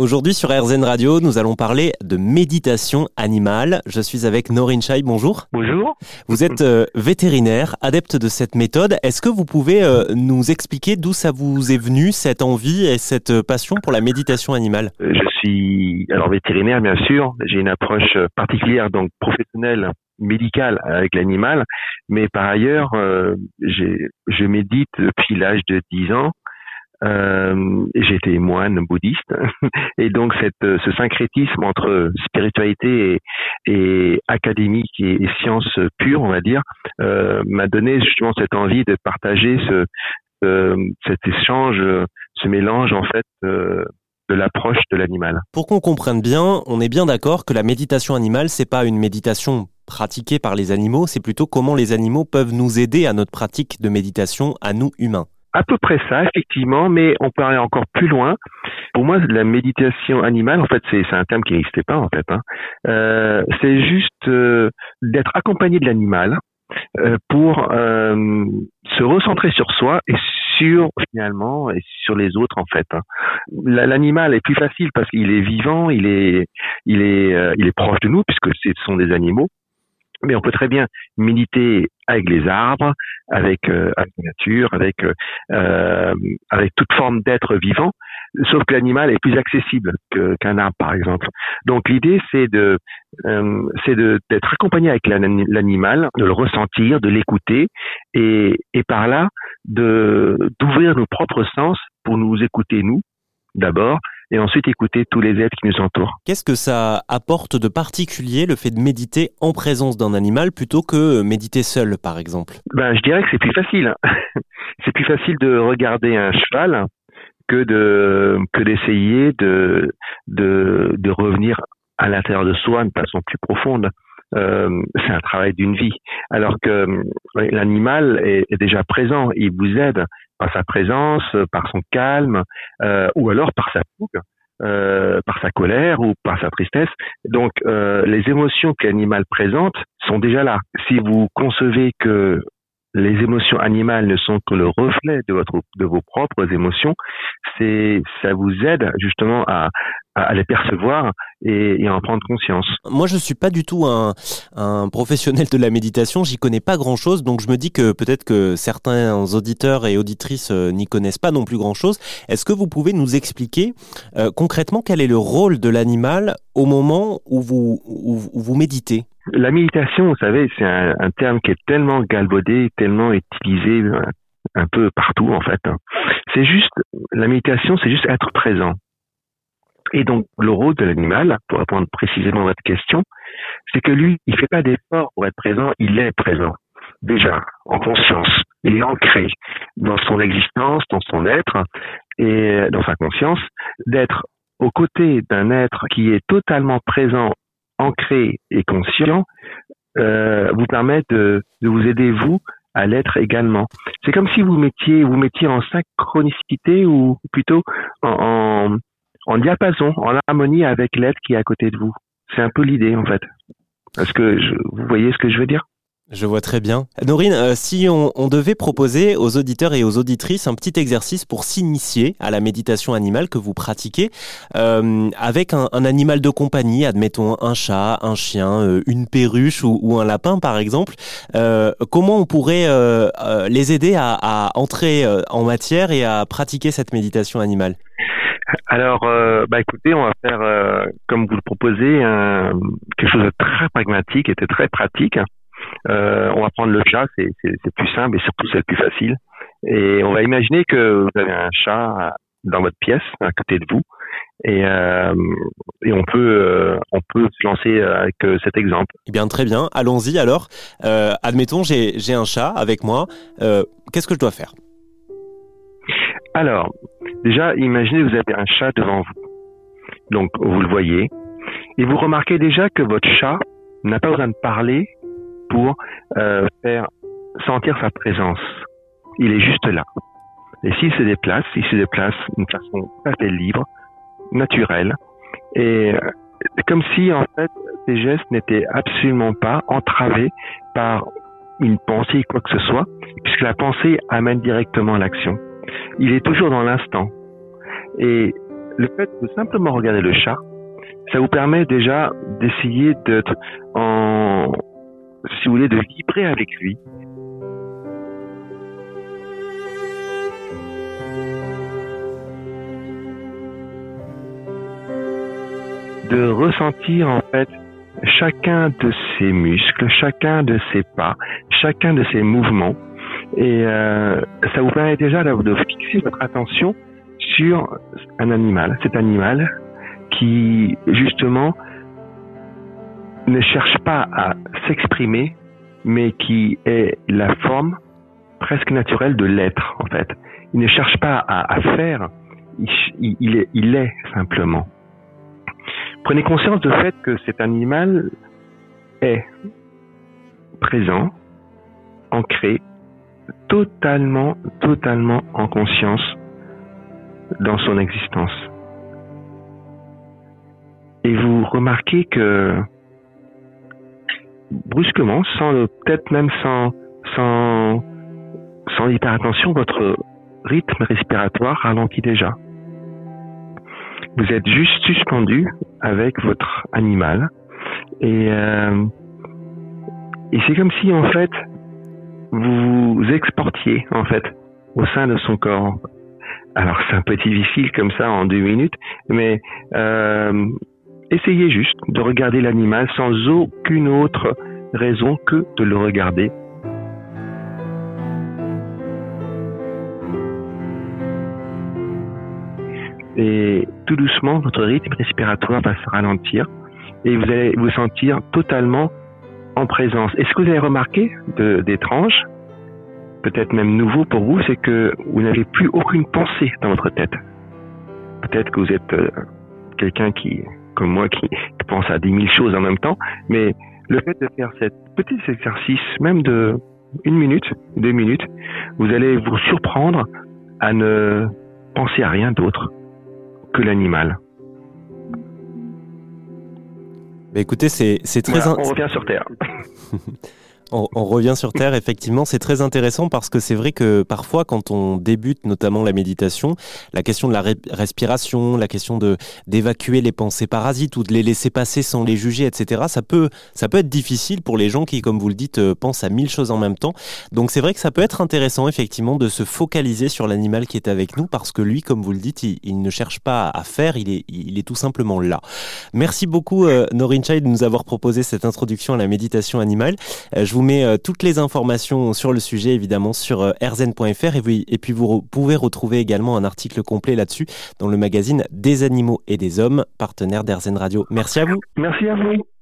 Aujourd'hui sur RZN Radio, nous allons parler de méditation animale. Je suis avec Norin Chai, bonjour. Bonjour. Vous êtes euh, vétérinaire, adepte de cette méthode. Est-ce que vous pouvez euh, nous expliquer d'où ça vous est venu, cette envie et cette passion pour la méditation animale? Je suis alors vétérinaire bien sûr, j'ai une approche particulière donc professionnelle médicale avec l'animal, mais par ailleurs euh, je médite depuis l'âge de 10 ans euh, J'étais moine bouddhiste et donc cette, euh, ce syncrétisme entre spiritualité et, académique et, et, science pure, on va dire, euh, m'a donné justement cette envie de partager ce, cet échange, ce mélange en fait euh, de l'approche de l'animal. Pour qu'on comprenne bien, on est bien d'accord que la méditation animale, c'est pas une méditation pratiquée par les animaux, c'est plutôt comment les animaux peuvent nous aider à notre pratique de méditation à nous humains à peu près ça, effectivement, mais on peut aller encore plus loin. Pour moi, la méditation animale, en fait, c'est un terme qui n'existait pas, en fait. Hein. Euh, c'est juste euh, d'être accompagné de l'animal euh, pour euh, se recentrer sur soi et sur finalement et sur les autres en fait. Hein. L'animal est plus facile parce qu'il est vivant, il est il est euh, il est proche de nous puisque ce sont des animaux mais on peut très bien méditer avec les arbres, avec, euh, la nature, avec euh, avec toute forme d'être vivant, sauf que l'animal est plus accessible qu'un arbre par exemple. Donc l'idée c'est de euh, c'est d'être accompagné avec l'animal, de le ressentir, de l'écouter et, et par là d'ouvrir nos propres sens pour nous écouter nous d'abord et ensuite écouter tous les êtres qui nous entourent. Qu'est-ce que ça apporte de particulier le fait de méditer en présence d'un animal plutôt que méditer seul par exemple? Ben je dirais que c'est plus facile. c'est plus facile de regarder un cheval que de que d'essayer de, de de revenir à l'intérieur de soi de façon plus profonde. Euh, c'est un travail d'une vie. Alors que l'animal est, est, déjà présent, il vous aide, par sa présence, par son calme, euh, ou alors par sa fougue, euh, par sa colère ou par sa tristesse. Donc euh, les émotions que l'animal présente sont déjà là. Si vous concevez que les émotions animales ne sont que le reflet de votre de vos propres émotions, ça vous aide justement à, à les percevoir et, et, en prendre conscience. Moi, je suis pas du tout un, un professionnel de la méditation. J'y connais pas grand chose, donc je me dis que peut-être que certains auditeurs et auditrices euh, n'y connaissent pas non plus grand chose. Est-ce que vous pouvez nous expliquer euh, concrètement quel est le rôle de l'animal au moment où vous, où, où vous méditez? La méditation, vous savez, c'est un, un, terme qui est tellement galvaudé, tellement utilisé euh, un peu partout en fait. C'est juste, la méditation, c'est juste être présent. Et donc, le rôle de l'animal, pour répondre précisément à votre question, c'est que lui, il fait pas d'effort pour être présent, il est présent. Déjà, en conscience. Il est ancré dans son existence, dans son être et dans sa conscience, d'être aux côtés d'un être qui est totalement présent ancré et conscient euh, vous permet de, vous aider vous à l'être également. C'est comme si vous mettiez vous mettiez en synchronicité ou plutôt en, en diapason, en harmonie avec l'être qui est à côté de vous. C'est un peu l'idée en fait. Est-ce que je, vous voyez ce que je veux dire? Je vois très bien. Norine, euh, si on, on, devait proposer aux auditeurs et aux auditrices un petit exercice pour s'initier à la méditation animale que vous pratiquez, euh, avec un, un, animal de compagnie, admettons un chat, un chien, euh, une perruche ou, ou, un lapin par exemple, euh, comment on pourrait les aider à, à entrer en matière et à pratiquer cette méditation animale? Alors, euh, bah écoutez, on va faire, euh, comme vous le proposez, quelque chose de très pragmatique et de très pratique. Euh, on va prendre le chat, c'est plus simple et surtout c'est le plus facile. Et on va imaginer que vous avez un chat dans votre pièce, à côté de vous, et, euh, et on peut euh, on peut se lancer avec euh, cet exemple. Eh bien très bien, allons-y alors. Euh, admettons j'ai un chat avec moi. Qu'est-ce que je dois faire? Alors déjà imaginez vous avez un chat devant vous, donc vous le voyez, et vous remarquez déjà que votre chat n'a pas besoin de parler pour euh, faire sentir sa présence. Il est juste là. Et s'il se déplace, il se déplace d'une façon tout à libre, naturelle, et euh, comme si en fait ces gestes n'étaient absolument pas entravés par une pensée quoi que ce soit, puisque la pensée amène directement l'action. Il est toujours dans l'instant. Et le fait de simplement regarder le chat, ça vous permet déjà d'essayer d'être en, si de vibrer avec lui. De ressentir en fait chacun de ses muscles, chacun de ses pas, chacun de ses mouvements. Et euh, ça vous permet déjà de fixer votre attention sur un animal, cet animal qui justement ne cherche pas à s'exprimer, mais qui est la forme presque naturelle de l'être en fait. Il ne cherche pas à, faire, il, est, il est simplement. Prenez conscience du fait que cet animal est présent, ancré, totalement, totalement en conscience dans son existence. Et vous remarquez que brusquement, sans peut-être même sans sans sans hyperattention, votre rythme respiratoire ralentit déjà. Vous êtes juste suspendu avec votre animal et euh, et c'est comme si en fait vous vous exportiez en fait au sein de son corps. Alors c'est un peu difficile comme ça en deux minutes, mais euh, essayez juste de regarder l'animal sans aucune autre raison que de le regarder. Et tout doucement, votre rythme respiratoire va se ralentir et vous allez vous sentir totalement en présence. Et ce que vous avez remarqué d'étrange, peut-être même nouveau pour vous, c'est que vous n'avez plus aucune pensée dans votre tête. Peut-être que vous êtes euh, quelqu'un qui comme moi qui, pense à dix mille choses en même temps, mais le fait de faire cet petit exercice, même de une minute, deux minutes, vous allez vous surprendre à ne penser à rien d'autre que l'animal. Mais écoutez, c'est très... on revient sur Terre. On, revient sur Terre, effectivement, c'est très intéressant parce que c'est vrai que parfois, quand on débute notamment la méditation, la question de la respiration, la question de d'évacuer les pensées parasites ou de les laisser passer sans les juger, etc., ça peut, ça peut être difficile pour les gens qui, comme vous le dites, euh, pensent à mille choses en même temps. Donc c'est vrai que ça peut être intéressant, effectivement, de se focaliser sur l'animal qui est avec nous parce que lui, comme vous le dites, il, ne cherche pas à faire, il est, il est tout simplement là. Merci beaucoup, euh, Norin Chai, de nous avoir proposé cette introduction à la méditation animale. Euh, je mets euh, toutes les informations sur le sujet évidemment sur euh, rzn.fr et, et puis vous pouvez retrouver également un article complet là-dessus dans le magazine Des animaux et des hommes, partenaire d'RZN Radio. Merci à vous. Merci à vous.